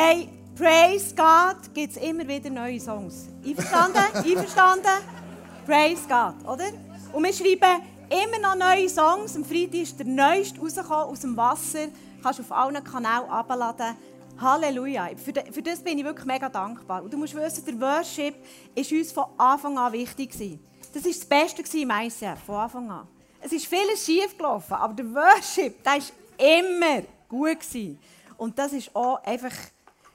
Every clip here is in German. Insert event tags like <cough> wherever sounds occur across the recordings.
Hey, Praise God gibt es immer wieder neue Songs. Einverstanden? <laughs> Einverstanden? Praise God, oder? Und wir schreiben immer noch neue Songs. Am Freitag ist der neueste rausgekommen aus dem Wasser. Kannst du auf allen Kanälen abladen. Halleluja. Für, für das bin ich wirklich mega dankbar. Und du musst wissen, der Worship war uns von Anfang an wichtig. Das war das Beste im ICF, von Anfang an. Es ist vieles schief gelaufen, aber der Worship, der war immer gut. Und das ist auch einfach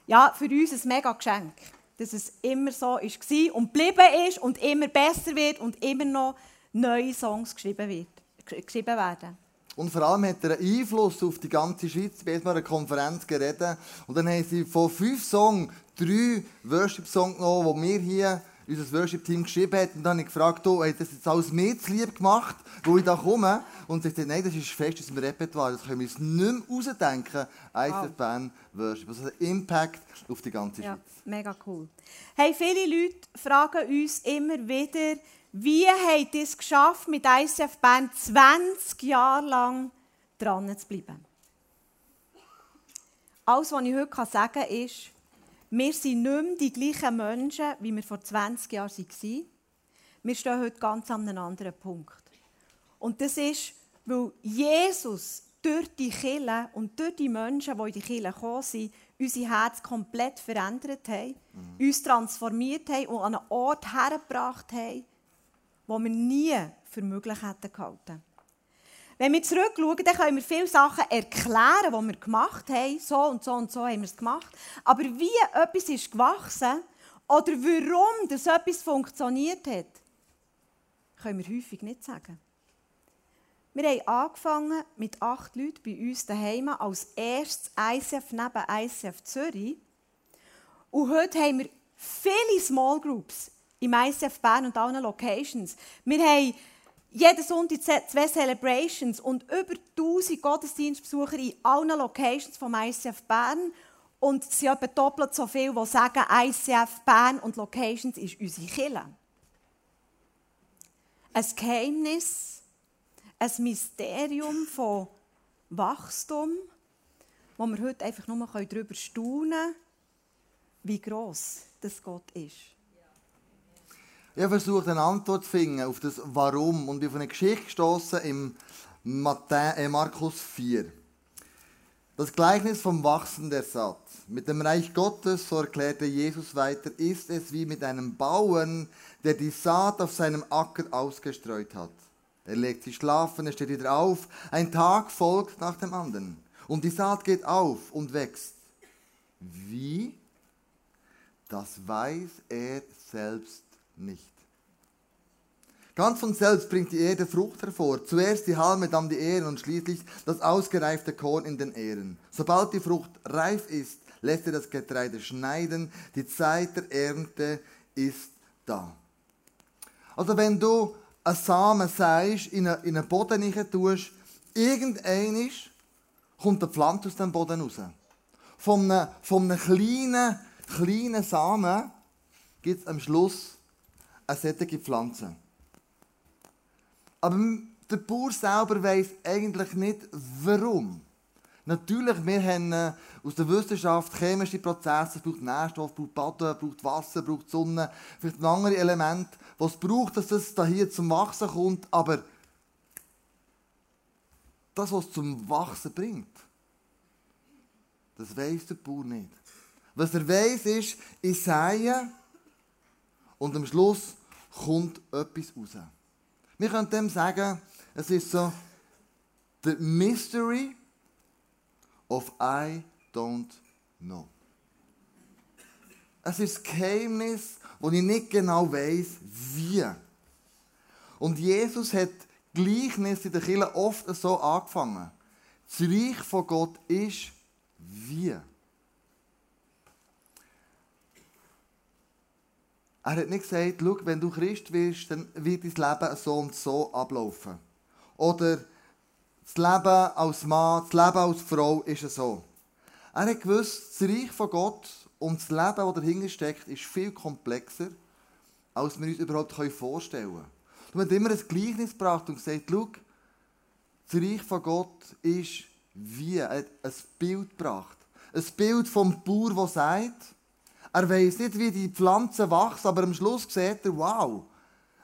ja, für uns ein mega Geschenk, dass es immer so war und geblieben ist und immer besser wird und immer noch neue Songs geschrieben, wird, geschrieben werden. Und vor allem hat er einen Einfluss auf die ganze Schweiz. Ich bin mal einer Konferenz geredet und dann haben sie von fünf Songs drei Worship-Songs genommen, die wir hier unser Worship-Team geschrieben hat. Und dann habe ich gefragt, du, hast das jetzt alles mir zu lieb gemacht, wo ich da komme? Und sie sagt, nein, das ist fest aus dem Repertoire, das können wir uns nicht mehr ausdenken. ICF Band Worship. Also ein Impact auf die ganze Schweiz. Ja, mega cool. Hey, viele Leute fragen uns immer wieder, wie habt ihr es geschafft, mit ICF Band 20 Jahre lang dran zu bleiben? Alles, was ich heute sagen kann, ist, wir sind nicht mehr die gleichen Menschen, wie wir vor 20 Jahren waren. Wir stehen heute ganz an einem anderen Punkt. Und das ist, weil Jesus durch die Kirche und durch die Menschen, die in die Kirche gekommen sind, unser Herz komplett verändert haben, mhm. uns transformiert haben und an einen Ort hergebracht haben, wo wir nie für möglich hätten gehalten. Wenn wir zurückschauen, dann können wir viele Sachen erklären, die wir gemacht haben. So und so und so haben wir es gemacht. Aber wie etwas ist gewachsen oder warum das etwas funktioniert hat, können wir häufig nicht sagen. Wir haben angefangen mit acht Leuten bei uns daheim als erstes ICF neben ICF Zürich. Und heute haben wir viele Small Groups im ICF Bern und allen Locations. Wir haben jeden Sonntag zwei Celebrations und über 1000 Gottesdienstbesucher in allen Locations vom ICF Bern. Und es sind etwa doppelt so viele, die sagen, ICF Bern und Locations ist unsere Kirche. Ein Geheimnis, ein Mysterium von Wachstum, wo wir heute einfach nur darüber staunen können, wie gross das Gott ist. Ich habe versucht, eine Antwort zu finden auf das Warum und bin auf eine Geschichte gestoßen im äh, Markus 4. Das Gleichnis vom Wachsen der Saat. Mit dem Reich Gottes, so erklärte Jesus weiter, ist es wie mit einem Bauern, der die Saat auf seinem Acker ausgestreut hat. Er legt sich schlafen, er steht wieder auf, ein Tag folgt nach dem anderen. Und die Saat geht auf und wächst. Wie? Das weiß er selbst nicht. Ganz von selbst bringt die Erde Frucht hervor. Zuerst die Halme, dann die Ähren und schließlich das ausgereifte Korn in den Ähren. Sobald die Frucht reif ist, lässt er das Getreide schneiden. Die Zeit der Ernte ist da. Also wenn du einen Samen sagst, in einen Boden rein tust, irgendein kommt eine Pflanze aus dem Boden raus. Von einem, von einem kleinen, kleinen Samen gibt es am Schluss eine solche Pflanze. Aber der Bauer selber weiß eigentlich nicht, warum. Natürlich, wir haben äh, aus der Wissenschaft chemische Prozesse, es braucht Nährstoff, braucht Boden, es braucht Wasser, es braucht Sonne, vielleicht ein anderes Element, was es braucht, dass es hier zum Wachsen kommt, aber das, was es zum Wachsen bringt, das weiß der Bauer nicht. Was er weiß ist, ich sähe und am Schluss kommt etwas raus. Wir können dem sagen, es ist so, the mystery of I don't know. Es ist das Geheimnis, wo ich nicht genau weiß, wie. Und Jesus hat Gleichnis in der Kirche oft so angefangen. Das Reich von Gott ist wie. Er hat nicht gesagt, schau, wenn du Christ wirst, dann wird dein Leben so und so ablaufen. Oder das Leben als Mann, das Leben als Frau ist so. Er hat gewusst, das Reich von Gott und das Leben, das dahinter steckt, ist viel komplexer, als wir uns überhaupt vorstellen können. Er hat immer ein Gleichnis gebracht und gesagt, schau, das Reich von Gott ist wie. Er hat ein Bild gebracht. Ein Bild vom Bauer, der sagt, er weiß nicht, wie die Pflanzen wachsen, aber am Schluss sieht er, wow,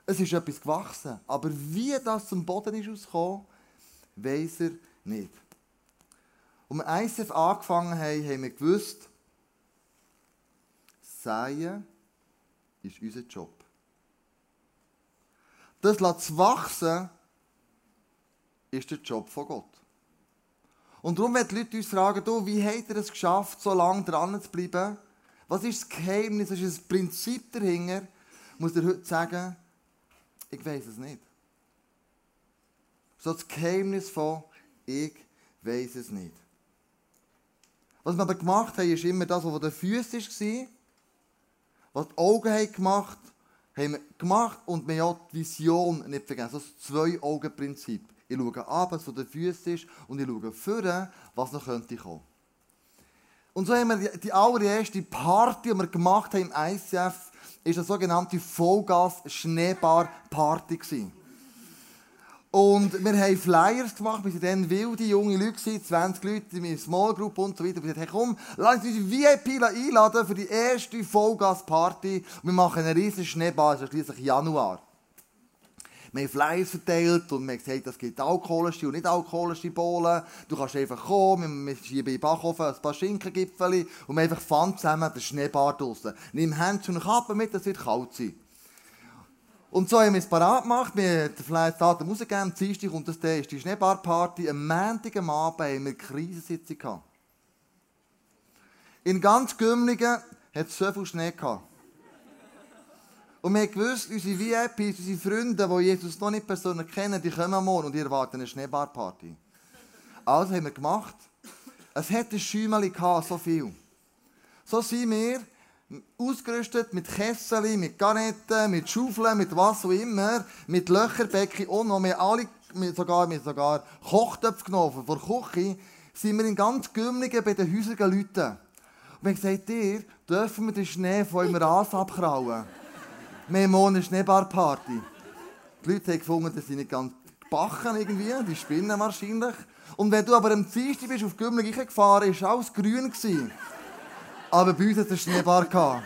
es ist etwas gewachsen. Aber wie das zum Boden ist ausgekommen, weiß er nicht. Als wir angefangen haben, haben wir gewusst, Säen ist unser Job. Das zu wachsen, ist der Job von Gott. Und darum werden die Leute uns fragen, du, wie habt ihr es geschafft, so lange dran zu bleiben? Was ist das Geheimnis, was ist das Prinzip dahinter? Muss dir heute sagen, ich weiß es nicht. So das Geheimnis von, ich weiß es nicht. Was wir aber gemacht haben, ist immer das, was vor den war. Was die Augen haben gemacht haben wir gemacht und wir haben die Vision nicht vergessen. Das Zwei-Augen-Prinzip. Ich schaue ab, was vor den ist und ich schaue vorne, was noch könnte kommen. Und so haben wir die allererste Party, die wir gemacht haben im ICF, ist eine sogenannte Vollgas-Schneebar-Party. Und wir haben Flyers gemacht, wir waren dann wilde junge Leute, 20 Leute in einer Small Group und so weiter. Wir haben gesagt, komm, lass uns VIP einladen für die erste Vollgas-Party. Wir machen einen riesen Schneeball, es ist schließlich Januar. Wir haben Flyers verteilt und wir haben gesagt, es gibt alkoholische und nicht alkoholische Bohlen. Du kannst einfach kommen, wir schieben in Backofen ein paar Schinkengipfel und wir einfach Pfand zusammen den Schneeball draussen. Nimm Händchen und Kappe mit, es wird kalt sein. Und so haben wir es parat gemacht. Wir haben den Fleischdatum rausgegeben. Am Dienstag und das ist die Schneebarparty. Am Montag am Abend haben wir eine Krisensitzung gehabt. In ganz Gümligen hat es so viel Schnee gehabt. Und wir haben gewusst, unsere VIPs, unsere Freunde, die Jesus noch nicht persönlich kennen, die kommen morgen und erwarten eine Schneebarparty. Also haben wir gemacht. Es hatte ein Schäumeli so viel. So sind wir ausgerüstet mit Kessel, mit Garnetten, mit Schaufeln, mit was auch immer, mit Löcherbecken und noch mehr alle, sogar, mit sogar Kochtöpfe genommen von der Küche, sind wir in ganz Gümmligen bei den häusigen Leuten. Und wir haben gesagt, dürfen wir den Schnee von eurem Ras abkrauen? Eine Schneebarparty. Die Leute haben gefunden, dass sie nicht ganz backen irgendwie, die spinnen wahrscheinlich. Und wenn du aber am Dienstag bist auf Gümmling gefahren, war alles grün. Aber bei uns hatte es Schneebar. Gehabt.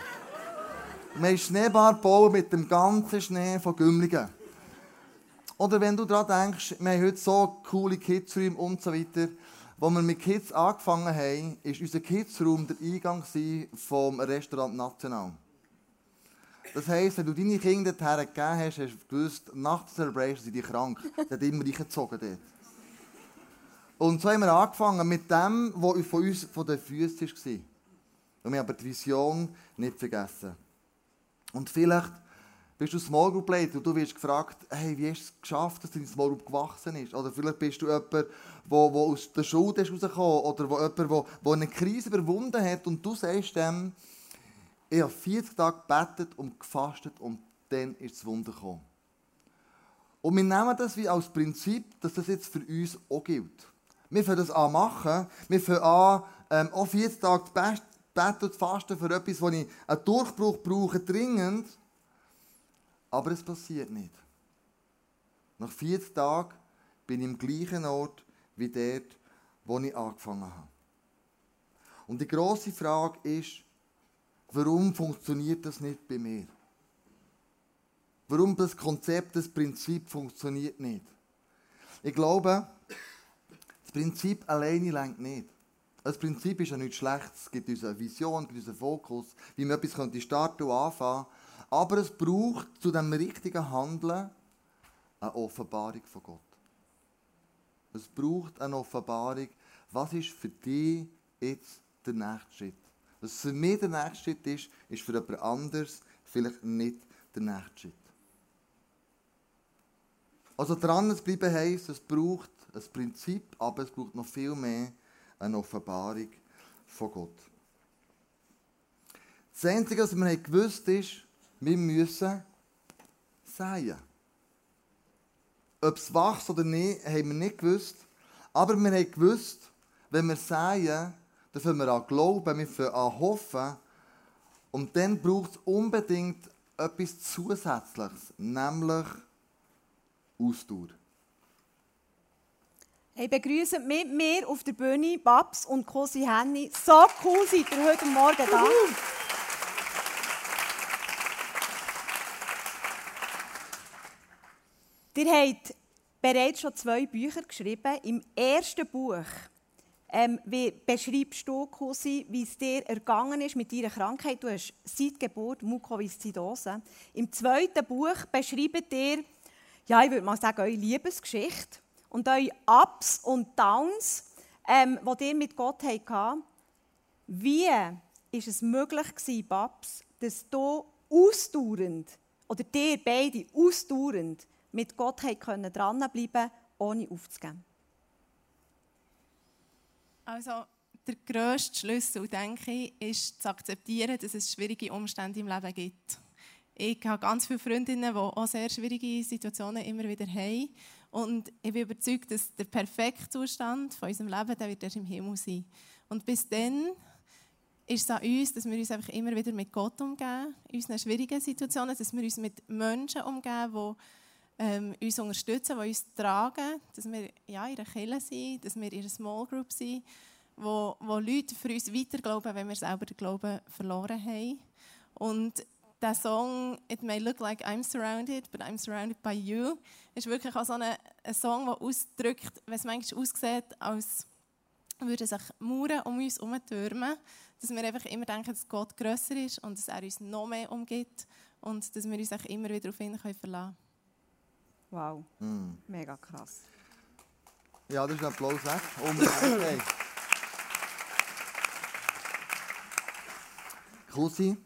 Wir haben Schneebar gebaut mit dem ganzen Schnee von Gümligen. Oder wenn du daran denkst, wir haben heute so coole Kidsräume und so weiter. Als wir mit Kids angefangen haben, war unser Kidsraum der Eingang vom Restaurant National. Das heisst, wenn du deine Kinder dorthin gegeben hast, hast du gewusst, nach der Celebration sind die krank. <laughs> Die hat immer reingezogen dort. Und so haben wir angefangen mit dem, was von uns von den Füßen war. Und wir haben aber die Vision nicht vergessen. Und vielleicht bist du Small Group Leader und du wirst gefragt, hey, wie hast du es geschafft, dass deine Small Group gewachsen ist? Oder vielleicht bist du jemand, der, der aus der Schule rausgekommen oder wo jemand, der, der eine Krise überwunden hat und du sagst dem, ich habe 40 Tage gebetet und gefastet und dann ist das Wunder gekommen. Und wir nehmen das wie als Prinzip, dass das jetzt für uns auch gilt. Wir fangen das an machen, wir fangen an, ähm, auch 40 Tage bete und faste für etwas, wo ich einen Durchbruch brauche, dringend. Aber es passiert nicht. Nach 40 Tagen bin ich im gleichen Ort wie dort, wo ich angefangen habe. Und die große Frage ist, warum funktioniert das nicht bei mir? Warum das Konzept, das Prinzip funktioniert nicht? Ich glaube, das Prinzip alleine lenkt nicht. Das Prinzip ist ja nichts Schlechtes. Es gibt uns eine Vision, gibt uns einen Fokus, wie man etwas könnte starten und anfangen. Aber es braucht zu dem richtigen Handeln eine Offenbarung von Gott. Es braucht eine Offenbarung, was ist für dich jetzt der nächste Schritt. Was für mich der nächste Schritt ist, ist für jemand anderes vielleicht nicht der nächste Schritt. Also dran zu bleiben heisst, es braucht ein Prinzip, aber es braucht noch viel mehr eine Offenbarung von Gott. Das Einzige, was wir gewusst haben, ist, wir müssen säen. Ob es wächst oder nicht, haben wir nicht gewusst. Aber wir haben gewusst, wenn wir säen, dann fangen wir an glauben, wir fangen an hoffen. Und dann braucht es unbedingt etwas Zusätzliches, nämlich Ausdauer. Hey, begrüßen mit mir auf der Bühne Babs und Cosi Henny. So cool seid ihr heute Morgen da. Ihr habt bereits schon zwei Bücher geschrieben. Im ersten Buch ähm, wie beschreibst du, Cosi, wie es dir ergangen ist mit deiner Krankheit? Du hast seit Geburt Mukoviszidose. Im zweiten Buch beschreibt ihr, ja, ich würde mal sagen, eure Liebesgeschichte und eure Ups und Downs, ähm, die ihr mit Gott hattet. Wie war es möglich gewesen, Babs, dass du ausdauernd, oder dir beide ausdauernd mit Gott dranbleiben ohne aufzugeben? Also, der grösste Schlüssel, denke ich, ist zu akzeptieren, dass es schwierige Umstände im Leben gibt. Ich habe ganz viele Freundinnen, die auch sehr schwierige Situationen immer wieder haben. Und ich bin überzeugt, dass der perfekte Zustand von unserem Leben der wird erst im Himmel sein. Und bis dann ist es an uns, dass wir uns einfach immer wieder mit Gott umgehen, in unseren schwierigen Situationen, dass wir uns mit Menschen umgehen, die ähm, uns unterstützen, die uns tragen, dass wir ja, in einer Kirche sind, dass wir in einer Small Group sind, wo, wo Leute für uns weiter glauben, wenn wir selber den Glauben verloren haben. Und der Song «It may look like I'm surrounded, but I'm surrounded by you» ist wirklich auch so ein, ein Song, der ausdrückt, es manchmal aussieht, als würden sich Mauern um uns herumtürmen, dass wir einfach immer denken, dass Gott grösser ist und dass er uns noch mehr umgibt und dass wir uns immer wieder auf ihn verlassen können. Wow, mm. mega krass. Ja, das ist ein Applaus <coughs> weg. Unbedingt. Cousin,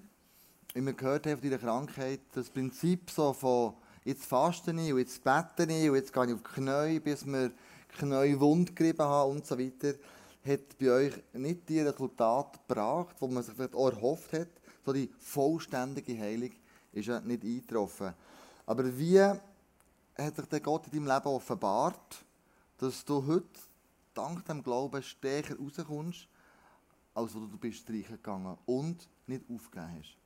wie wir gehört haben von deiner Krankheit, das Prinzip so von jetzt faste ich und jetzt bete ich und jetzt gehe ich auf die Knie, bis wir Knie wund gerieben haben und so weiter, hat bei euch nicht die Resultate gebracht, die man sich vielleicht auch erhofft hat. So die vollständige Heilung ist ja nicht eingetroffen. Aber wie hat sich der Gott in deinem Leben offenbart, dass du heute dank dem Glauben stärker rauskommst, als wo du bist reingegangen und nicht aufgegeben hast?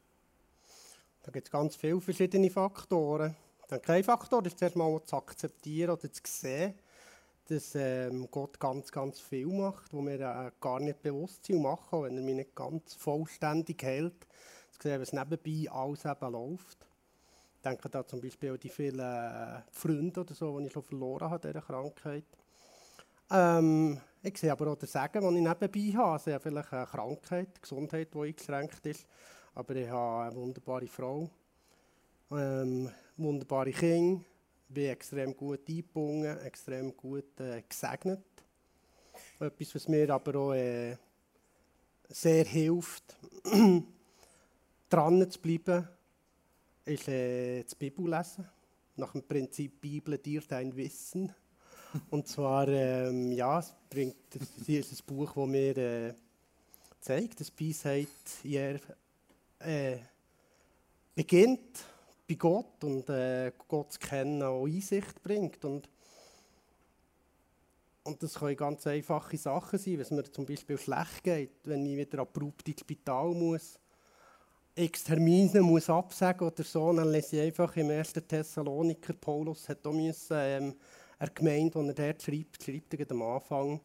Da gibt es ganz viele verschiedene Faktoren. Der kein Faktor ist zuerst mal zu akzeptieren oder zu sehen, dass ähm, Gott ganz, ganz viel macht, wo wir äh, gar nicht bewusst sind machen, wenn er mich nicht ganz vollständig hält. Zu sehen, was nebenbei alles eben läuft. Denke da zum Beispiel an die vielen äh, Freunde oder so, die ich schon verloren habe, dieser Krankheit. Ähm, ich sehe aber auch den Segen, den ich nebenbei habe. Also ich habe vielleicht eine Krankheit, eine Gesundheit, die eingeschränkt ist. Aber ich habe eine wunderbare Frau, ähm, wunderbare Kinder, bin extrem gut eingebunden, extrem gut äh, gesegnet. Etwas, was mir aber auch äh, sehr hilft, <clears throat> dran zu bleiben, ist äh, die Bibel lesen. Nach dem Prinzip Bibel dir dein Wissen. Und zwar, ähm, ja, es bringt, das ist ein Buch, das mir äh, zeigt, dass Weisheit ihr äh, beginnt bei Gott und äh, Gott zu kennen auch Einsicht bringt. Und, und das können ganz einfache Sachen sein, wenn es mir zum Beispiel schlecht geht, wenn ich wieder abrupt ins Spital muss, x Termine muss absagen oder so, dann lese ich einfach im 1. Thessaloniker, Paulus hat auch müssen, ähm, eine Gemeinde, die er dort schreibt, schreibt er am Anfang,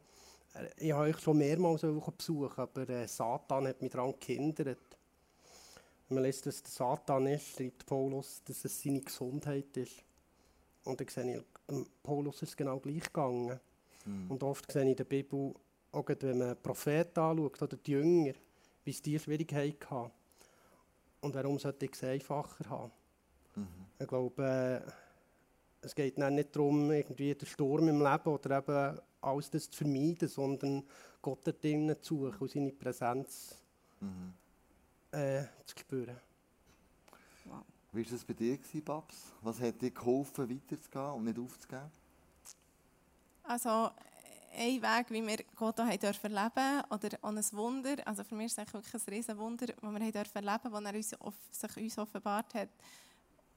äh, ich habe euch schon mehrmals besucht, aber äh, Satan hat mich daran gehindert. Wenn man liest, dass der Satan ist, schreibt Paulus, dass es seine Gesundheit ist. Und dann sehe ich, Paulus ist genau gleich gegangen. Mhm. Und oft sehe ich in der Bibel, auch wenn man Propheten anschaut oder die Jünger, wie es die Schwierigkeiten hatten. Und warum sollte ich es einfacher haben? Mhm. Ich glaube, äh, es geht nicht darum, irgendwie den Sturm im Leben oder eben alles das zu vermeiden, sondern Gott da drinnen zu suchen und seine Präsenz mhm äh, zu spüren. Wow. Wie war das bei dir, Babs? Was hat dir geholfen, weiterzugehen und nicht aufzugeben? Also, ein Weg, wie wir Gott auch dürfen leben oder auch ein Wunder, also für mich ist es wirklich ein riesen Wunder, das wir dürfen leben, das er uns, sich uns offenbart hat.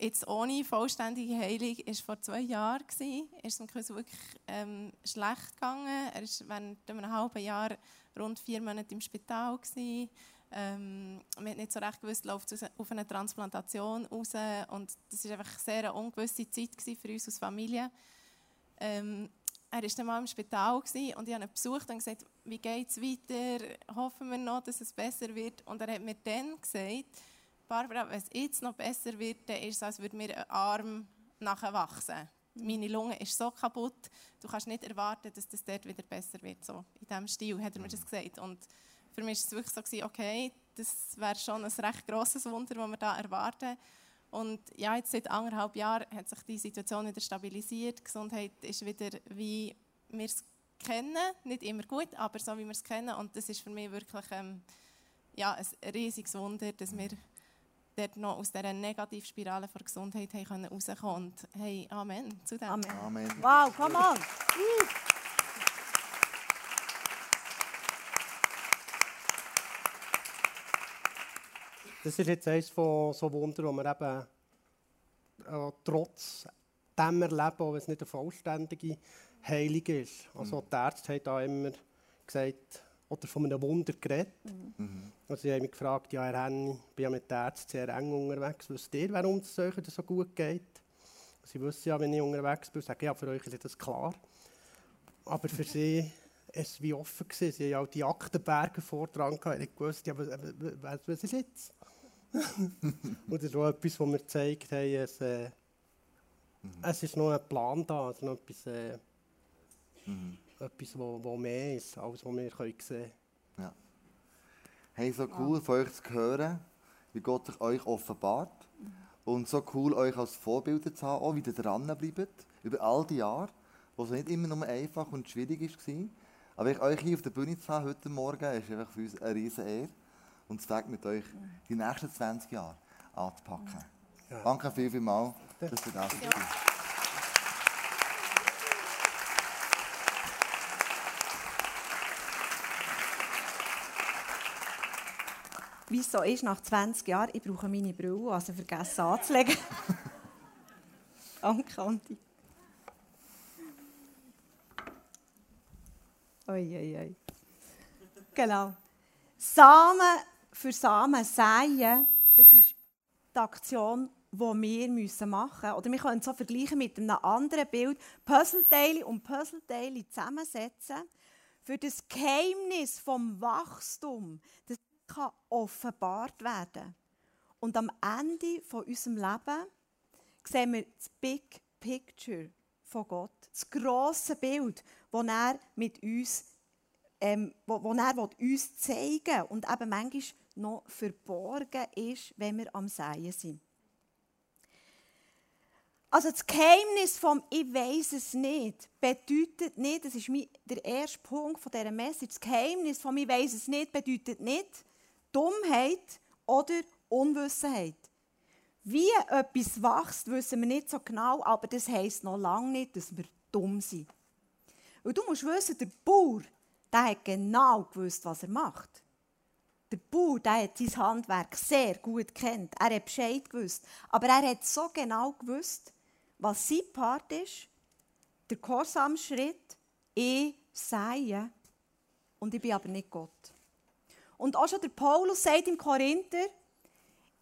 Jetzt ohne vollständige Heilung war vor zwei Jahren. Ist es ihm wirklich ähm, schlecht gegangen. Er war während einem halben Jahr rund vier Monate im Spital. Gewesen. Ähm, wir haben nicht so recht gewusst, läuft es auf eine Transplantation raus. Und das war einfach sehr eine ungewisse Zeit für uns als Familie. Ähm, er war dann mal im Spital und ich habe ihn besucht und gesagt, wie geht es weiter, hoffen wir noch, dass es besser wird. Und er hat mir dann gesagt, Barbara, wenn es jetzt noch besser wird, dann ist es, als würde mir ein Arm nachher wachsen. Meine Lunge ist so kaputt, du kannst nicht erwarten, dass das dort wieder besser wird. So, in diesem Stil hat er mir das gesagt. Und für mich war es wirklich so, okay, das wäre schon ein recht grosses Wunder, das wir da erwarten. Und ja, jetzt seit anderthalb Jahren hat sich die Situation wieder stabilisiert. Die Gesundheit ist wieder, wie wir es kennen. Nicht immer gut, aber so, wie wir es kennen. Und das ist für mich wirklich ähm, ja, ein riesiges Wunder, dass wir dort noch aus dieser Negativspirale der Gesundheit haben rauskommen Und hey, Amen zu dem. Amen. Amen. Wow, come on. Das ist jetzt eines von so Wunder, wo wir eben äh, trotz dem erleben, auch wenn es nicht eine vollständige Heilung ist. Also die Ärzte haben da immer gesagt, oder von einem Wunder geredet. Mhm. Also sie haben mich gefragt, ja Herr Henny, ich bin ja mit den Ärzten sehr eng unterwegs, wisst ihr, warum es euch so gut geht? Sie wissen ja, wenn ich unterwegs bin, sage ich, ja, für euch ist das klar. Aber für <laughs> sie es wie offen. Gewesen. Sie haben auch die Aktenberge vordran gehabt. Ich wusste, ja, was, was, ist jetzt? <laughs> Und das ist auch etwas, was mir gezeigt haben, es, äh, es ist noch ein Plan da, also noch etwas, äh, etwas wo, wo mehr ist, als was wir können sehen Ja. Hey, so cool von euch zu hören, wie Gott sich euch offenbart. Und so cool, euch als Vorbilder zu haben, auch wie ihr dranbleibt, über all die Jahre, wo es nicht immer nur einfach und schwierig war. Aber ich euch hier auf der Bühne zu haben heute Morgen, ist einfach für uns eine riesen Ehre. Und es Weg mit euch die nächsten 20 Jahre anzupacken. Ja. Danke viel, viel mal, dass ihr da seid. Wie es so ist, nach 20 Jahren, ich brauche meine Brille, also vergessen anzulegen. <laughs> Danke, Andi. Ui, ui, ui. Genau. Samen für Samen säen, das ist die Aktion, die wir machen müssen. Oder wir können es so vergleichen mit einem anderen Bild. Puzzleteile und Puzzleteile zusammensetzen für das Geheimnis vom Wachstum, das kann offenbart werden. Und am Ende von unserem Leben sehen wir das Big Picture von Gott, das grosse Bild, das er mit uns, ähm, wo, wo er uns zeigen will und eben manchmal noch verborgen ist, wenn wir am Seien sind. Also das Geheimnis vom «Ich weiß es nicht» bedeutet nicht, das ist mein, der erste Punkt von dieser Message, das Geheimnis vom «Ich weiß es nicht» bedeutet nicht Dummheit oder Unwissenheit. Wie etwas wächst, wissen wir nicht so genau, aber das heisst noch lange nicht, dass wir dumm sind. Und du musst wissen, der Bauer, der hat genau gewusst, was er macht. Der Bauer, der hat sein Handwerk sehr gut kennt. Er hat Bescheid gewusst. Aber er hat so genau gewusst, was sein Part ist, der Gehorsamschritt, ich sehe und ich bin aber nicht Gott. Und auch schon der Paulus sagt im Korinther,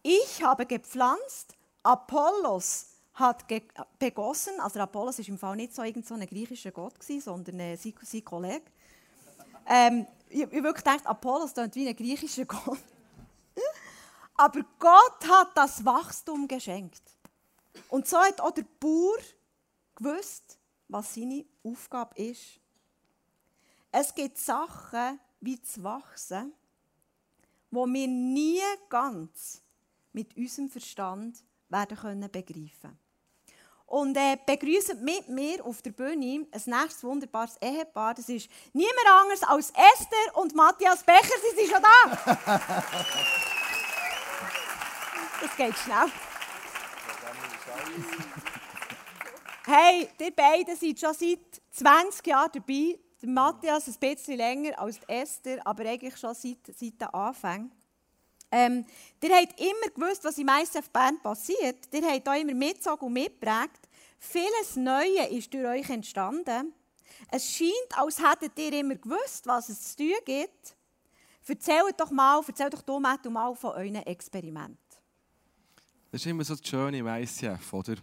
ich habe gepflanzt, Apollos hat begossen. Also Apollos ist im Fall nicht so, ein griechischer Gott, gewesen, sondern äh, sein, sein Kollege. Ähm, ich, ich wirklich gedacht, Apollos klingt wie ein griechischer <laughs> Gott. Aber Gott hat das Wachstum geschenkt. Und so hat auch der Bauer gewusst, was seine Aufgabe ist. Es gibt Sachen wie zu wachsen, wo wir nie ganz mit unserem Verstand werden können begreifen. Und äh, begrüßen mit mir auf der Bühne ein nächstes wunderbares Ehepaar. Das ist niemand anderes als Esther und Matthias Becher. Sie sind schon da. <laughs> Das geht schnell. Hey, die beiden sind schon seit 20 Jahren dabei. Matthias ein bisschen länger als Esther, aber eigentlich schon seit, seit den Anfängen. Ähm, ihr habt immer gewusst, was im ICF Bern passiert. Ihr habt auch immer mitgezogen und mitgeprägt. Vieles Neue ist durch euch entstanden. Es scheint, als hättet ihr immer gewusst, was es zu tun gibt. Erzählt doch mal, erzählt doch du, mal von euren Experimenten. Das ist immer so das Schöne im ICF, oder?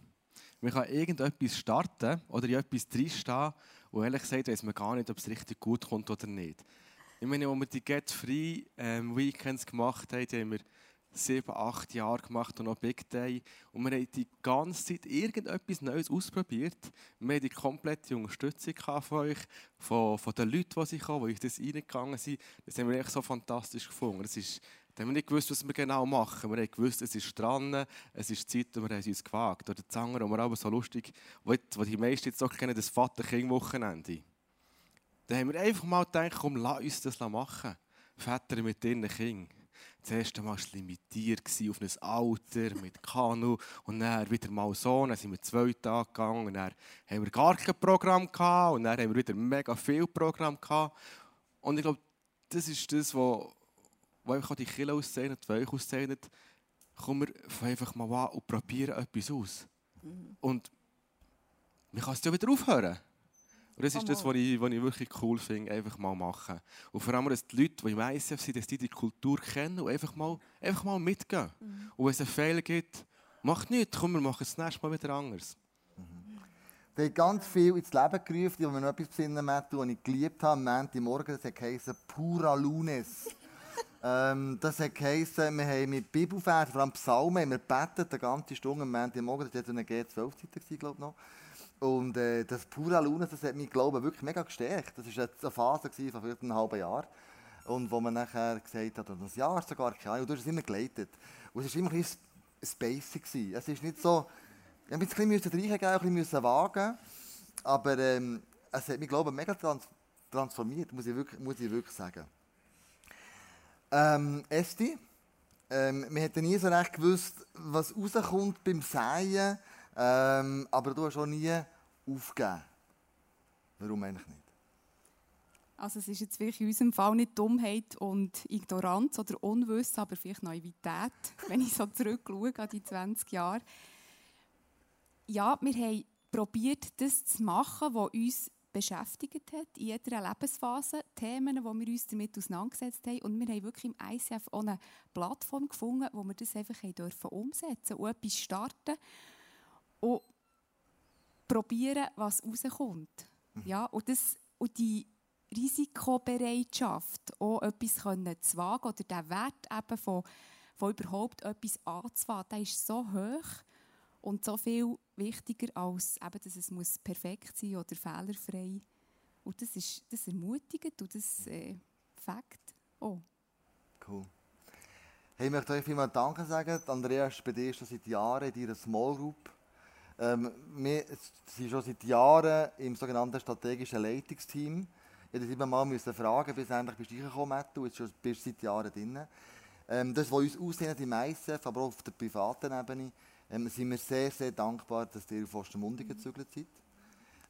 Man kann irgendetwas starten oder in etwas drinstehen Und ehrlich gesagt weiß man gar nicht, ob es richtig gut kommt oder nicht. Ich meine, als wir die Get Free ähm, Weekends gemacht haben, die haben wir sieben, acht Jahre gemacht und noch Big Day. Und wir haben die ganze Zeit irgendetwas Neues ausprobiert. Wir haben die komplette Unterstützung von euch, von, von den Leuten, die sie kommen, die euch das reingegangen sind. Das haben wir echt so fantastisch gefunden. Das ist, da haben wir nicht gewusst, was wir genau machen. Wir haben gewusst, es ist dran, es ist Zeit und wir haben uns gewagt. Oder das andere, was wir aber so lustig, wo die meisten jetzt auch kennen, das Vater-Kind-Wochenende. Da haben wir einfach mal gedacht, komm, lass uns das machen. Väter mit ihren Kindern das erste Mal war es limitiert auf ein Alter mit Kanu und dann wieder mal so, dann sind wir zwei Tage gegangen und dann haben wir gar kein Programm gehabt und dann haben wir wieder mega viel Programm gehabt. Und ich glaube, das ist das, was, was einfach die Kinder auszeichnet, die euch auszeichnet. Kommen wir einfach mal an und probieren etwas aus. Mhm. Und man kann es ja wieder aufhören. Und das ist das, was ich, was ich wirklich cool finde, einfach mal machen. Und vor allem, dass die Leute, die im ICF sind, dass die die Kultur kennen und einfach mal, einfach mal mitgehen. Mhm. Und wenn es einen Fehler gibt, macht nichts, komm, wir machen es das nächste Mal wieder anders. Mhm. Der hat ganz viel ins Leben gerufen, die mir noch etwas besinnen, was ich geliebt habe, am Montagmorgen, das heisst Pura Lunes. <laughs> ähm, das geheißen, wir haben mit Bibelversen, vor allem Psalmen, haben wir gebetet, eine ganze Stunde am Montagmorgen, das war eine G12-Zeit, glaube ich noch. Und äh, das Pura Luna, das hat mich, glaube ich, wirklich mega gestärkt. Das war eine Phase von vielleicht einem halben Jahr. Und wo man nachher gesagt hat, das Jahr sogar keine und du hast es immer geleitet. Und es war immer ein bisschen spacey. Es ist nicht so, ich musste ein bisschen reingehen, ein bisschen wagen. Aber ähm, es hat mich, glaube ich, mega trans transformiert, muss ich wirklich, muss ich wirklich sagen. Ähm, Esti, ähm, wir hätten nie so recht gewusst, was rauskommt beim Säen ähm, aber du hast auch nie aufgegeben. Warum eigentlich nicht? Also es ist jetzt wirklich in unserem Fall nicht Dummheit und Ignoranz oder Unwissen, aber vielleicht Naivität, <laughs> wenn ich so zurückschaue an die 20 Jahre. Ja, wir haben probiert, das zu machen, was uns beschäftigt hat, in jeder Lebensphase, Themen, die wir uns damit auseinandergesetzt haben. Und wir haben wirklich im ICF auch eine Plattform gefunden, wo wir das einfach umsetzen und etwas starten und probieren, was rauskommt. Mhm. Ja, und, das, und die Risikobereitschaft, auch etwas zu wagen oder der Wert eben von, von überhaupt etwas anzufangen, der ist so hoch und so viel wichtiger, als eben, dass es muss perfekt sein oder fehlerfrei. Und das ist das ermutigend und das äh, Fakt auch. Cool. Hey, ich möchte euch vielmals Danke sagen. Andreas, bei dir ist das seit Jahren in deiner Small Group ähm, wir sind schon seit Jahren im sogenannten strategischen Leitungsteam. Ich musste immer mal fragen, bis endlich bist du reingekommen, Matthew, jetzt schon, bist du seit Jahren drin. Ähm, das, was uns aussehen im ICF, aber auch auf der privaten Ebene, ähm, sind wir sehr, sehr dankbar, dass ihr auf Ostermundigen gezügelt seid.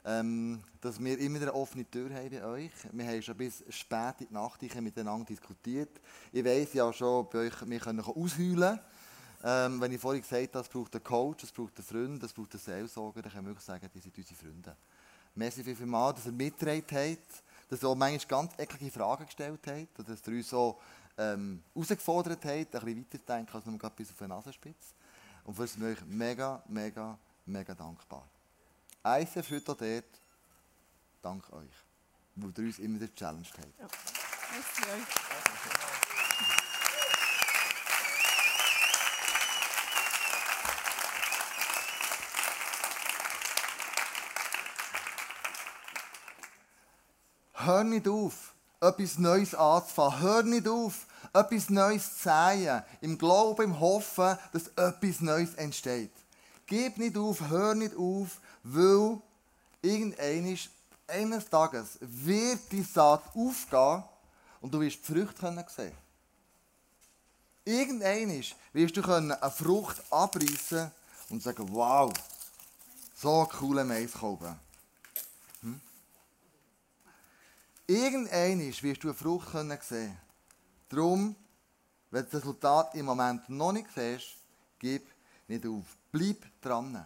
Ähm, dass wir immer eine offene Tür haben bei euch. Wir haben schon bis spät in die Nacht miteinander diskutiert. Ich weiss ja schon, bei euch, wir können ausheulen können. Ähm, wenn ich vorhin gesagt habe, es braucht einen Coach, es braucht einen Freund, es braucht einen Seelsorger, dann können wir wirklich sagen, die sind unsere Freunde. Merci viel, viel mal, dass ihr mitgetragen habt, dass ihr auch manchmal ganz eklige Fragen gestellt habt, dass ihr uns so ähm, herausgefordert habt, ein bisschen weiterzudenken, als nur bis auf die Nasenspitze. Und für das sind wir euch mega, mega, mega dankbar. ICF heute auch dort, dank euch, weil ihr uns immer gechallenged habt. Ja. Merci euch. Hör nicht auf, etwas Neues anzufangen. Hör nicht auf, etwas Neues zu sehen. Im Glauben, im Hoffen, dass etwas Neues entsteht. Gib nicht auf, hör nicht auf, weil irgendeines eines Tages wird die Saat aufgehen und du wirst die Früchte sehen Irgendeines wirst du eine Frucht abreißen und sagen, wow, so ein cooler Maiskolben. Irgendwann wirst du eine Frucht sehen können. Darum, wenn du das Resultat im Moment noch nicht siehst, gib nicht auf. Bleib dran.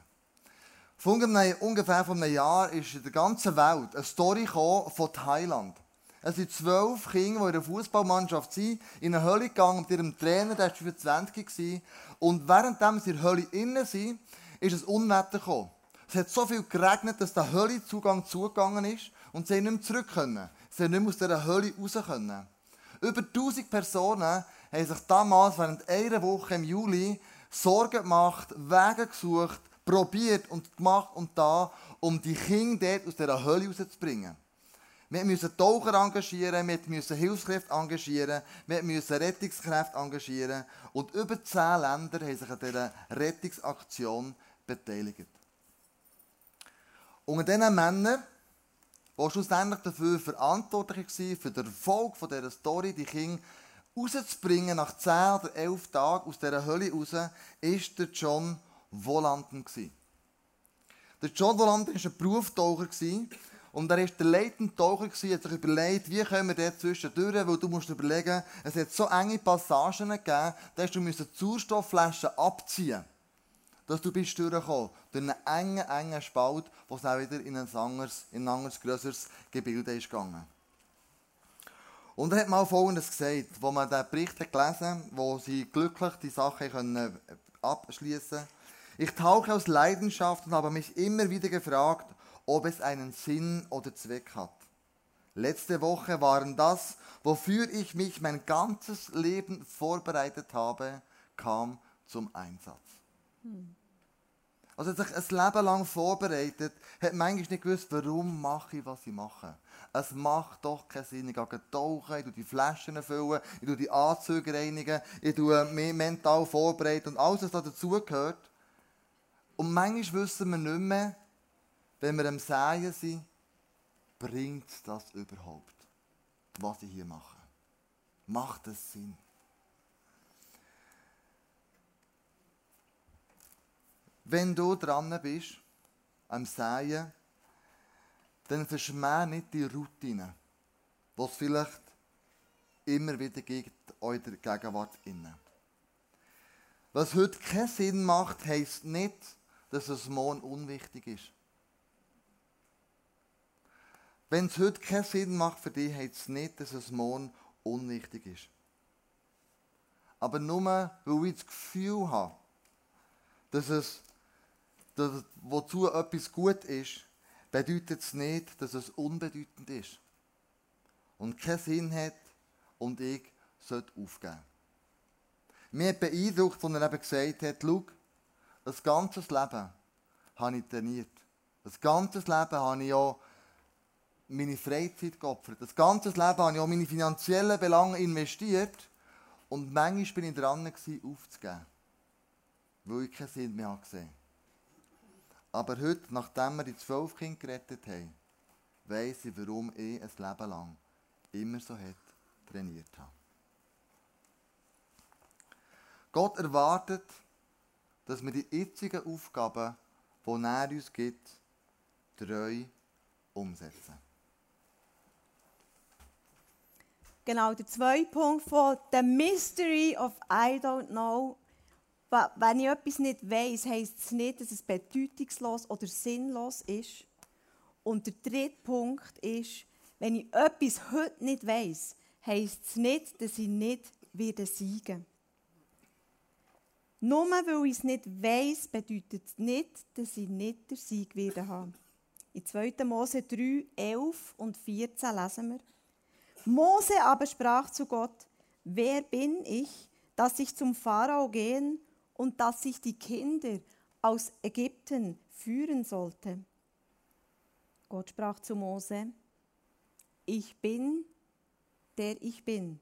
Von ungefähr von einem Jahr ist in der ganzen Welt eine Story von Thailand. Es sind zwölf Kinder, die in der Fußballmannschaft sind, in eine Hölle gegangen mit ihrem Trainer, der war 25. Und währenddem sie in der Hölle innen sind, ist ein Unwetter gekommen. Es hat so viel geregnet, dass der Höllezugang zugegangen ist Und sie nicht mehr zurück können. Sie nicht mehr aus dieser Hölle raus können. Über 1000 Personen haben sich damals während einer Woche im Juli Sorgen gemacht, Wege gesucht, probiert und gemacht und da, um die Kinder dort aus dieser Hölle rauszubringen. Wir müssen Taucher engagieren, wir müssen Hilfskräfte engagieren, wir müssen Rettungskräfte engagieren. Und über zehn Länder haben sich an dieser Rettungsaktion beteiligt. Unter diesen Männern, die schlussendlich dafür verantwortlich waren, für den Erfolg dieser Story, die Kinder rauszubringen, nach 10 oder 11 Tagen aus dieser Hölle raus, war der John Volanden. Der John Volanden war ein Berufstaucher und er war der leitende Taucher, hat sich überlegt, wie können wir dort zwischendurch, weil du musst überlegen, es hat so enge Passagen gegeben, dass du die Sauerstoffflaschen abziehen dass du bist durchgekommen, durch einen engen, engen Spalt, wo es auch wieder in ein anderes, in ein anderes grösseres Gebilde ist gegangen. Und er hat mal Folgendes gesagt, wo man den Bericht hat gelesen wo sie glücklich die Sache können abschließen konnten. Ich tauche aus Leidenschaft und habe mich immer wieder gefragt, ob es einen Sinn oder Zweck hat. Letzte Woche waren das, wofür ich mich mein ganzes Leben vorbereitet habe, kam zum Einsatz. Hm. Also sich ein Leben lang vorbereitet, hat manchmal nicht gewusst, warum mache ich, was ich mache. Es macht doch keinen Sinn. Ich gehe tauchen, ich die Flaschen füllen, ich die Anzüge reinigen, ich mich mental vorbereiten und alles, was dazugehört. Und manchmal wissen wir nicht mehr, wenn wir am Säen sind, bringt das überhaupt, was ich hier mache? Macht es Sinn? Wenn du dran bist, am Säen, dann verschmäh nicht die Routine, die vielleicht immer wieder gibt, eurer Gegenwart inne. Was heute keinen Sinn macht, heisst nicht, dass es morgen unwichtig ist. Wenn es heute keinen Sinn macht für dich, heißt es nicht, dass es morgen unwichtig ist. Aber nur, weil ich das Gefühl habe, dass es, dass, wozu etwas gut ist, bedeutet es nicht, dass es unbedeutend ist. Und keinen Sinn hat und ich sollte aufgeben. Mir hat beeindruckt, als er eben gesagt hat, schau, das ganze Leben habe ich trainiert. Das ganze Leben habe ich auch meine Freizeit geopfert. Das ganze Leben habe ich auch meine finanziellen Belange investiert. Und manchmal bin ich dran, aufzugeben. Weil ich keinen Sinn mehr gesehen Aber heute, nachdem wir die zwölf Kinder gerettet haben, weiss ich, warum ich ein Leben lang immer so hat trainiert habe. Gott erwartet, dass wir die jetzigen Aufgaben, die er uns gibt, treu umsetzen. Genau, der zweite Punkt von The Mystery of I don't know. Wenn ich etwas nicht weiß, heisst es nicht, dass es bedeutungslos oder sinnlos ist. Und der dritte Punkt ist, wenn ich etwas heute nicht weiß, heisst es nicht, dass ich nicht wieder siegen Nur weil ich es nicht weiß, bedeutet es nicht, dass ich nicht den Sieg wieder habe. In 2. Mose 3, 11 und 14 lesen wir. Mose aber sprach zu Gott, wer bin ich, dass ich zum Pharao gehen und dass ich die Kinder aus Ägypten führen sollte? Gott sprach zu Mose, ich bin, der ich bin.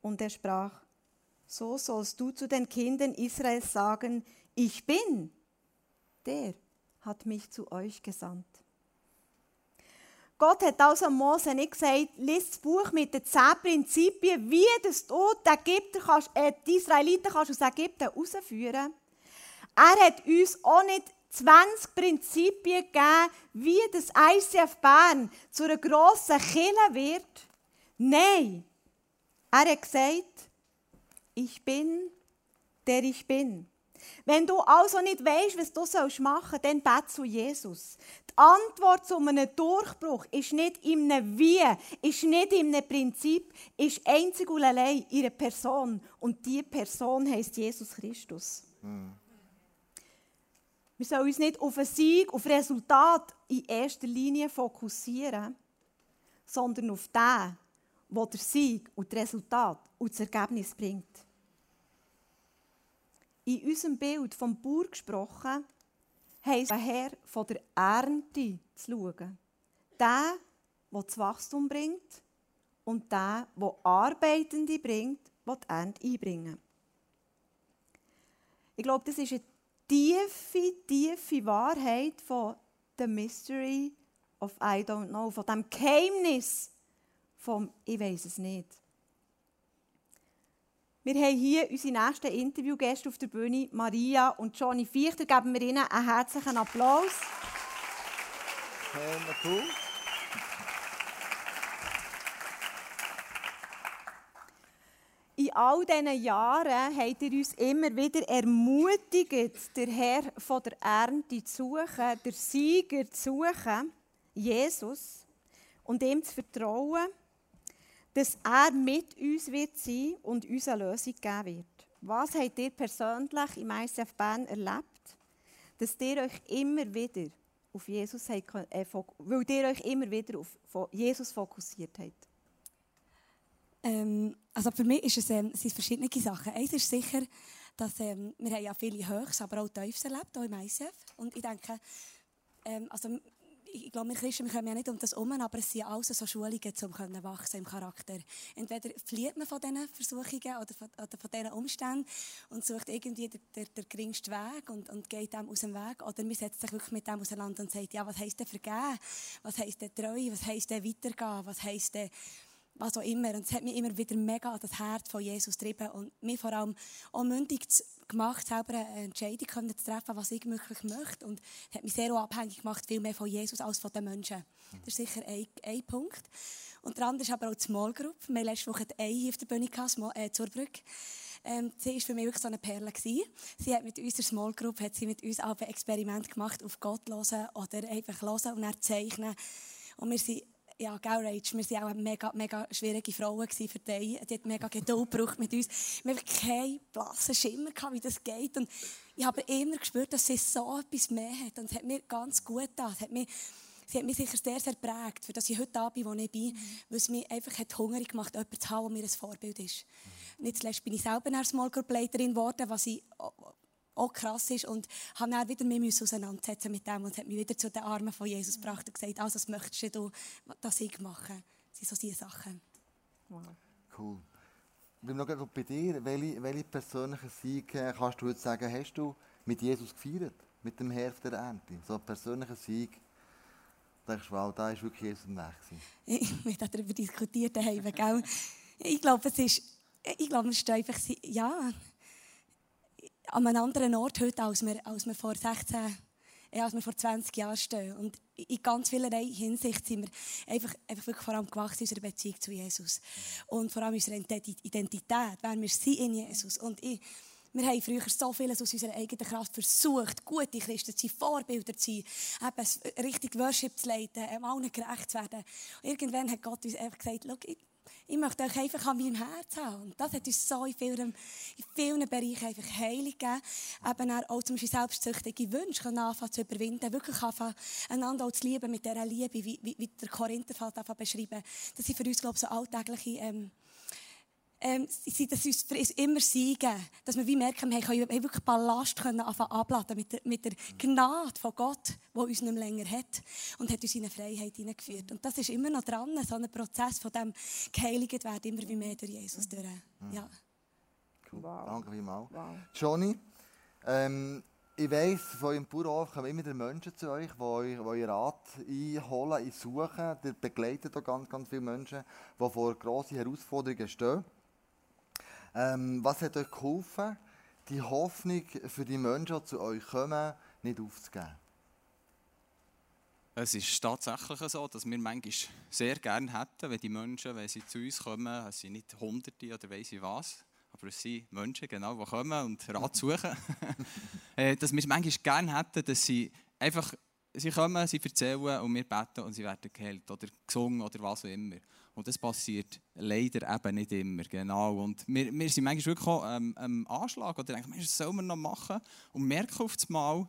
Und er sprach, so sollst du zu den Kindern Israels sagen, ich bin, der hat mich zu euch gesandt. Gott hat also Mose nicht gesagt, lies das Buch mit den zehn Prinzipien, wie du die, Ägypter kannst, äh, die Israeliten kannst aus Ägypten herausführen Er hat uns auch nicht 20 Prinzipien gegeben, wie das ICF Bern zu einer grossen Kille wird. Nein, er hat gesagt, ich bin, der ich bin. Wenn du also nicht weißt, was du machen sollst, dann bet zu Jesus. Antwort zu einem Durchbruch ist nicht in einem Wie, ist nicht in einem Prinzip, ist einzig und allein ihre Person. Und diese Person heißt Jesus Christus. Mhm. Wir sollen uns nicht auf einen Sieg, auf Resultat in erster Linie fokussieren, sondern auf den, der der Sieg und das Resultat und das Ergebnis bringt. In unserem Bild vom Bauer gesprochen, heisst Herr von der Ernte zu schauen. Der, der das Wachstum bringt und der, der Arbeitende bringt, die die Ernte einbringen. Ich glaube, das ist eine tiefe, tiefe Wahrheit von The Mystery of I Don't Know, von dem Geheimnis vom Ich weiß es nicht. Wir haben hier unsere nächsten Interviewgäste auf der Bühne, Maria und Johnny Fichter. Geben wir ihnen einen herzlichen Applaus. Sehr cool. In all diesen Jahren habt ihr uns immer wieder ermutigt, den Herr von der Ernte zu suchen, den Sieger zu suchen, Jesus, und ihm zu vertrauen, dass er mit uns wird sein und uns eine Lösung geben wird. Was habt ihr persönlich im ICF Bern erlebt, dass ihr euch immer wieder auf Jesus habt, äh, euch immer wieder auf Jesus fokussiert habt? Ähm, also für mich ist es, ähm, sind verschiedene Sachen. Eins ist sicher, dass ähm, wir haben ja viele Höchst, aber auch Tiefs erlebt, auch im ICF. Und ich denke, ähm, also ich glaube, wir Christen wir kommen ja nicht um das herum, aber es sind alles so Schulungen, um wachsen im Charakter. Entweder flieht man von diesen Versuchungen oder von, oder von diesen Umständen und sucht irgendwie den, den, den geringsten Weg und, und geht dem aus dem Weg. Oder man setzt sich wirklich mit dem auseinander und sagt, ja, was heisst denn vergeben? Was heisst denn treu? Was heisst denn weitergehen? Was heisst denn was auch immer. Und es hat mich immer wieder mega an das Herz von Jesus getrieben und mich vor allem auch mündig gemacht, selber eine Entscheidung zu treffen, was ich wirklich möchte. Und es hat mich sehr abhängig gemacht, viel mehr von Jesus als von den Menschen. Das ist sicher ein, ein Punkt. Und der andere ist aber auch die Small Group. Wir hatten letzte Woche die hier auf der Bühne gehabt, äh, zur Brücke. Ähm, sie war für mich wirklich so eine Perle. Gewesen. Sie hat mit unserer Small Group hat sie mit uns auch ein Experiment gemacht, auf Gott hören oder einfach hören und dann zeichnen. Und wir sind ja, gell, Rach, wir waren auch mega, mega schwierige Frauen für die. Die hat mega Geduld gebraucht mit uns. Wir hatten keinen blassen Schimmer, gehabt, wie das geht. Und ich habe immer gespürt, dass sie so etwas mehr hat. Und es hat mir ganz gut getan. Es hat mich, sie hat mich sicher sehr, sehr prägt, für dass ich heute da bin, wo ich bin, mhm. weil es mich einfach hat hungrig gemacht jemanden zu haben, der mir ein Vorbild ist. Nicht zuletzt bin ich selber eine Small Group Leiterin geworden, was ich auch krass ist. Und habe dann wieder mich auseinandersetzen mit dem und hat mich wieder zu den Armen von Jesus gebracht und gesagt, also was möchtest du, dass ich mache? Das sind so diese Sachen. Wow. Cool. Ich bin noch bei dir. Welche, welche persönlichen Siege kannst du jetzt sagen, hast du mit Jesus gefeiert? Mit dem Herr der Ernte? So ein persönlicher Sieg. Da denkst du, wow, da ist wirklich Jesus Weg. Wir haben <laughs> darüber diskutiert, gell? Ich glaube, es ist, ich glaube, es ist einfach, ja, an einem anderen Ort heute, als wir, als wir vor 16 ja, als wir vor 20 Jahren stehen. Und in ganz vielerlei Hinsicht sind wir einfach, einfach wirklich vor allem gewachsen in unserer Beziehung zu Jesus. Und vor allem unserer Identität, wer wir sind in Jesus. Und ich, wir haben früher so vieles aus unserer eigenen Kraft versucht, gute Christen zu sein, Vorbilder zu sein, eben richtig Worship zu leiten, allen gerecht zu werden. Und irgendwann hat Gott uns einfach gesagt, ich möchte euch einfach an meinem Herz haben. Und das hat uns so in vielen, in vielen Bereichen einfach Heilung gegeben. Eben auch zum Beispiel selbstsüchtige Wünsche anfangen zu überwinden. Wirklich anfangen, einander auch zu lieben mit dieser Liebe, wie, wie, wie der Korintherfall beschreiben. Das sind für uns, glaube ich, so alltägliche, ähm, ähm, dass uns für uns immer siegen, dass wir wie merken, wir können wirklich Ballast können abladen mit der, mit der Gnade von Gott, die uns nicht mehr länger hat und hat uns in eine Freiheit hineingeführt. Und das ist immer noch dran, so ein Prozess von dem geheiligt werden, immer wie mehr durch Jesus durch. Ja. Cool. Wow. Danke vielmals. Wow. Johnny, ähm, ich weiss, von eurem Bauernhof kommen immer wieder Menschen zu euch, die euren Rat einholen, einsuchen. Ihr begleitet auch ganz, ganz viele Menschen, die vor grossen Herausforderungen stehen. Ähm, was hat euch geholfen, die Hoffnung für die Menschen, die zu euch kommen, nicht aufzugeben? Es ist tatsächlich so, dass wir manchmal sehr gerne hätten, wenn die Menschen, wenn sie zu uns kommen, es sind nicht Hunderte oder weiss ich was, aber es sind Menschen, genau, die kommen und Rat suchen, <laughs> äh, dass wir es manchmal gerne hätten, dass sie einfach, sie kommen, sie erzählen und wir beten und sie werden geheilt oder gesungen oder was auch immer. Und das passiert leider eben nicht immer, genau. Und wir, wir sind manchmal wirklich auch ähm, am Anschlag oder denken, was soll man noch machen? Und merken auf einmal,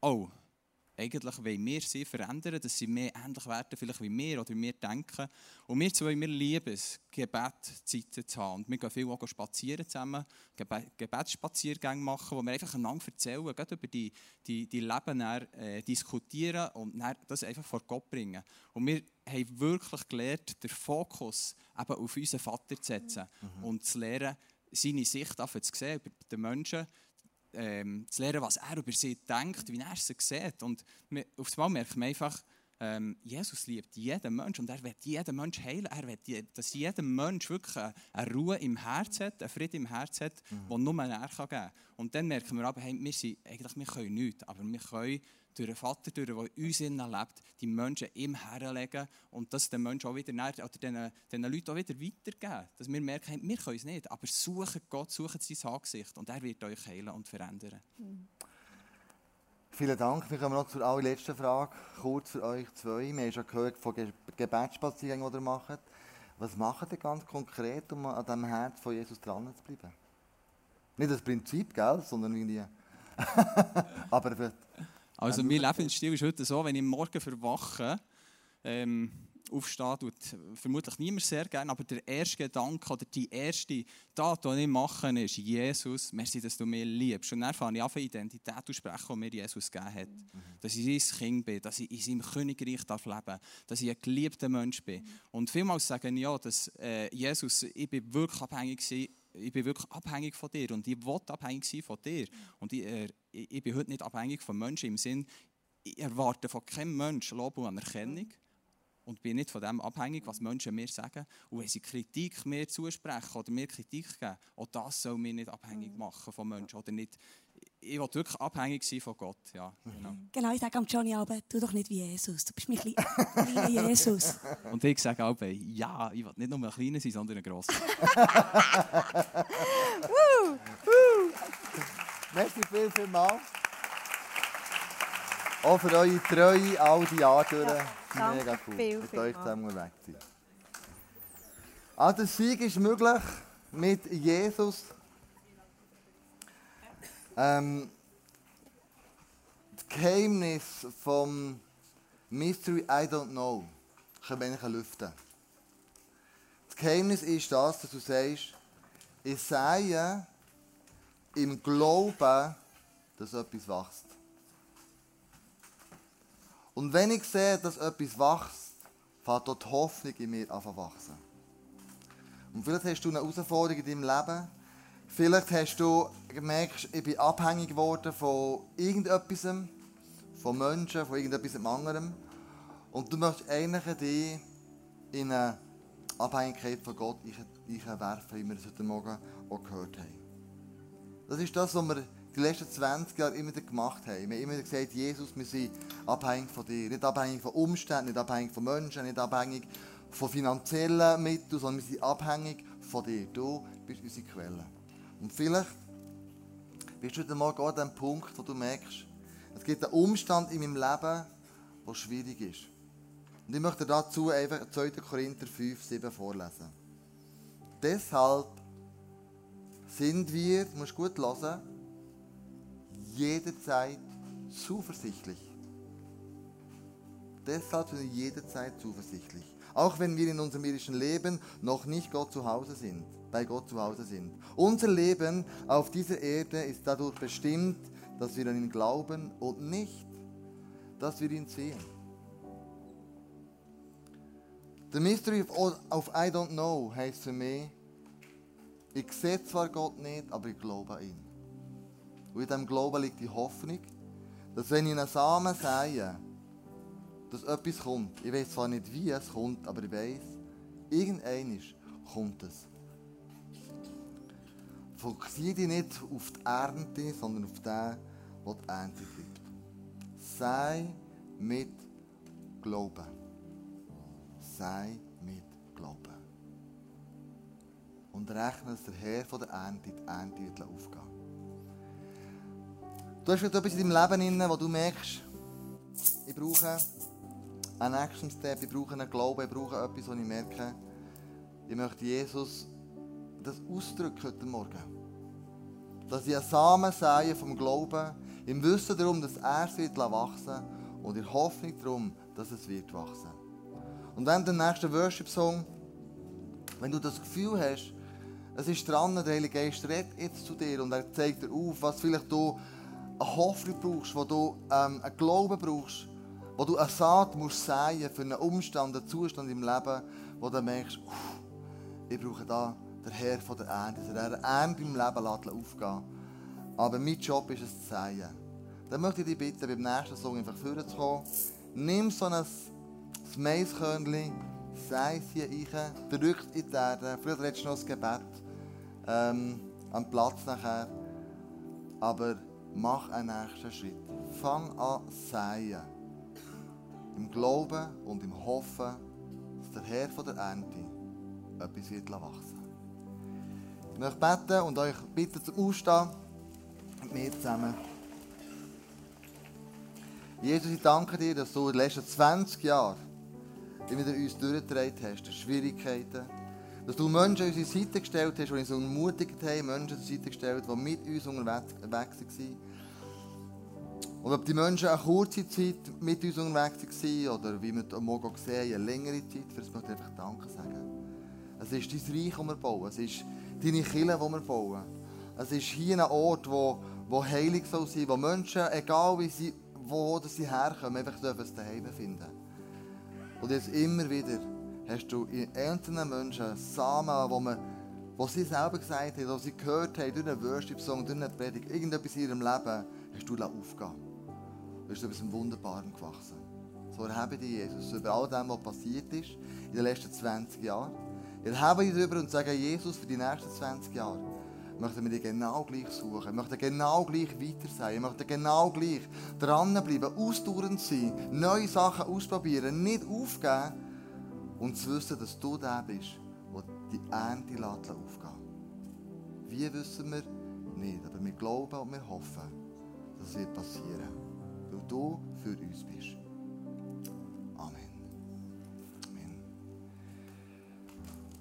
oh, eigentlich wollen wir sie verändern, dass sie mehr ähnlich werden, vielleicht wie wir oder wie wir denken. Und wir zwei, wir lieben es, Gebetszeiten zu haben. Und wir gehen viel auch spazieren zusammen, Gebe Gebetsspaziergänge machen, wo wir einfach einander erzählen, gerade über die, die, die Leben dann, äh, diskutieren und dann das einfach vor Gott bringen. Und wir haben wirklich gelernt, den Fokus eben auf unseren Vater zu setzen mhm. und zu lernen, seine Sicht zu sehen über den Menschen, ähm, zu lernen, was er über sie denkt, wie er sie sieht. Und auf einmal merkt man einfach, ähm, Jesus liebt jeden Menschen und er wird jeden Menschen heilen. Er will, dass jeder Mensch wirklich eine, Ruhe im Herz hat, einen Frieden im Herz hat, mhm. den nur er geben kann. Und dann merken wir aber, hey, wir, sind, eigentlich, wir können nichts, aber wir können durch den Vater, den, der in uns lebt, die Menschen ihm herlegen und das den Menschen auch wieder, oder den, den Leuten auch wieder weitergeben. Dass wir merken, wir können es nicht, aber suchen Gott, suchen sein Angesicht und er wird euch heilen und verändern. Vielen Dank. Wir kommen noch zur allerletzten Frage, kurz für euch zwei. Wir haben schon gehört von Ge Gebetsspaziergängen, die ihr macht. Was macht ihr ganz konkret, um an dem Herz von Jesus dran zu bleiben? Nicht das Prinzip, gell, sondern irgendwie... <laughs> Aber also mein Lebensstil ist heute so, wenn ich morgen verwache, ähm, aufstehe, tut vermutlich niemand sehr gerne, aber der erste Gedanke oder die erste Tat, die ich mache, ist Jesus, merci, dass du mich liebst. Und dann fange ich an, Identität aussprechen, die mir Jesus gegeben hat. Mhm. Dass ich sein Kind bin, dass ich in seinem Königreich darf leben darf, dass ich ein geliebter Mensch bin. Und vielmals sagen ja, dass äh, Jesus, ich bin wirklich abhängig war, ich bin wirklich abhängig von dir und ich will abhängig sein von dir. Und ich, äh, ich bin heute nicht abhängig von Menschen im Sinn, ich erwarte von keinem Menschen Lob und Anerkennung und bin nicht von dem abhängig, was Menschen mir sagen. Und wenn sie Kritik mir zusprechen oder mir Kritik geben, auch das soll mich nicht abhängig machen von Menschen oder nicht. Ich will wirklich abhängig sein von Gott. Ja, genau. genau, ich sage am Johnny aber, tu doch nicht wie Jesus. Du bist mein kleiner Jesus. <laughs> Und ich sage auch, ja, ich will nicht nur ein kleiner sein, sondern ein grosser. <laughs> Merci viel, viel mal. Auch für eure Treue all die Jahre durch. Ja, Mega cool, viel, mit viel euch zusammen weg sein. Der Sieg ist möglich mit Jesus. Ähm, das Geheimnis vom Mystery I Don't Know können wir lüften. Das Geheimnis ist das, dass du sagst, ich sehe im Glauben, dass etwas wächst. Und wenn ich sehe, dass etwas wächst, fängt dort die Hoffnung in mir an zu wachsen. Und vielleicht hast du eine Herausforderung in deinem Leben. Vielleicht hast du gemerkt, ich bin abhängig geworden von irgendetwas, von Menschen, von irgendetwas anderem. Und du möchtest eigentlich dich in eine Abhängigkeit von Gott werfen, wie wir es heute Morgen auch gehört haben. Das ist das, was wir die letzten 20 Jahre immer gemacht haben. Wir haben immer gesagt, Jesus, wir sind abhängig von dir. Nicht abhängig von Umständen, nicht abhängig von Menschen, nicht abhängig von finanziellen Mitteln, sondern wir sind abhängig von dir. Du bist unsere Quelle. Und vielleicht bist du heute Morgen an dem Punkt, wo du merkst, es gibt einen Umstand in meinem Leben, der schwierig ist. Und ich möchte dazu einfach 2. Korinther 5, 7 vorlesen. Deshalb sind wir, du musst gut hören, jederzeit zuversichtlich. Deshalb sind wir jederzeit zuversichtlich. Auch wenn wir in unserem irdischen Leben noch nicht Gott zu Hause sind, bei Gott zu Hause sind. Unser Leben auf dieser Erde ist dadurch bestimmt, dass wir an ihn glauben und nicht, dass wir ihn sehen. The Mystery of I Don't Know heißt für mich, ich sehe zwar Gott nicht, aber ich glaube an ihn. Und in diesem Glauben liegt die Hoffnung, dass wenn ich einen Samen sehe, dass etwas kommt. Ich weiß zwar nicht, wie es kommt, aber ich weiß, irgendein kommt es. Fokussiere dich nicht auf die Ernte, sondern auf den, der die Ernte gibt. Sei mit Glauben. Sei mit Glauben. Und rechne, dass der Herr von der Ernte die Ernte wird aufgehen. Du hast etwas in deinem Leben, wo du merkst, ich brauche einen Action Step, ich brauche einen Glauben, ich brauche etwas, wo ich merke, ich möchte Jesus das ausdrücken heute Morgen. Dass ich einen Samen sehe vom Glauben. Im Wissen darum, dass er es wird wachsen und in Hoffnung darum, dass es wird wachsen. Und wenn der nächste Worship-Song, wenn du das Gefühl hast, es ist dran, der Heilige Geist redet jetzt zu dir und er zeigt dir auf, was vielleicht du eine Hoffnung brauchst, wo du ähm, einen Glauben brauchst, wo du eine Saat musst säen für einen Umstand, einen Zustand im Leben, wo du merkst, uff, ich brauche da den Herr von der Ernte, dass er Ernte im Leben aufgehen Aber mein Job ist es zu säen. Dann möchte ich dich bitten, beim nächsten Song einfach vorzukommen. Nimm so ein Maiskörnchen, sei es hier rein, drück in die Erde. Vielleicht redest du noch das Gebet ähm, am Platz nachher. Aber mach einen nächsten Schritt. Fang an säen. Im Glauben und im Hoffen, dass der Herr von der Ernte etwas wird wachsen Ich möchte beten und euch bitten zum Aufstehen mit mir zusammen. Jesus, ich danke dir, dass du in den letzten 20 Jahren immer uns durchgetragen hast, Schwierigkeiten, dass du Menschen an unsere Seite gestellt hast, die uns ermutigt haben, Menschen an die Seite gestellt, die mit uns unterwegs waren. Und ob die Menschen eine kurze Zeit mit uns unterwegs waren oder wie wir am Morgen haben, eine längere Zeit, für das möchte ich einfach Danke sagen. Es ist dein Reich, das wir bauen. Es ist deine Kirche, die wir bauen. Es ist hier ein Ort, wo, wo heilig soll sein, wo Menschen, egal wie sie, wo sie herkommen, einfach dürfen daheim finden. Und jetzt immer wieder hast du in einzelnen Menschen Samen, wo, man, wo sie selber gesagt haben, wo sie gehört haben, durch einen Worship-Song, durch eine Predigt, irgendetwas in ihrem Leben, hast du aufgegeben. Du bist etwas Wunderbaren gewachsen. So erhebe dich, Jesus, über all dem, was passiert ist in den letzten 20 Jahren. Erhebe dich darüber und sage, Jesus, für die nächsten 20 Jahre möchten wir dich genau gleich suchen. Möchten genau gleich weiter sein. Wir möchten genau gleich dranbleiben, ausdauernd sein, neue Sachen ausprobieren, nicht aufgeben und zu wissen, dass du der bist, der die Ernte aufgehen Wie wissen wir? Nicht. Aber wir glauben und wir hoffen, dass es wird passieren. Weil du für uns bist. Amen. Amen.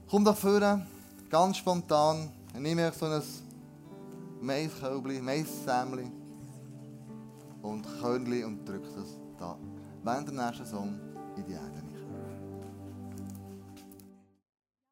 Komm doch vorne, ganz spontan. Ich nehme so ein Maiskölbli, Maissämli und Körnli und drücke das da während dem nächsten Song in die Erde.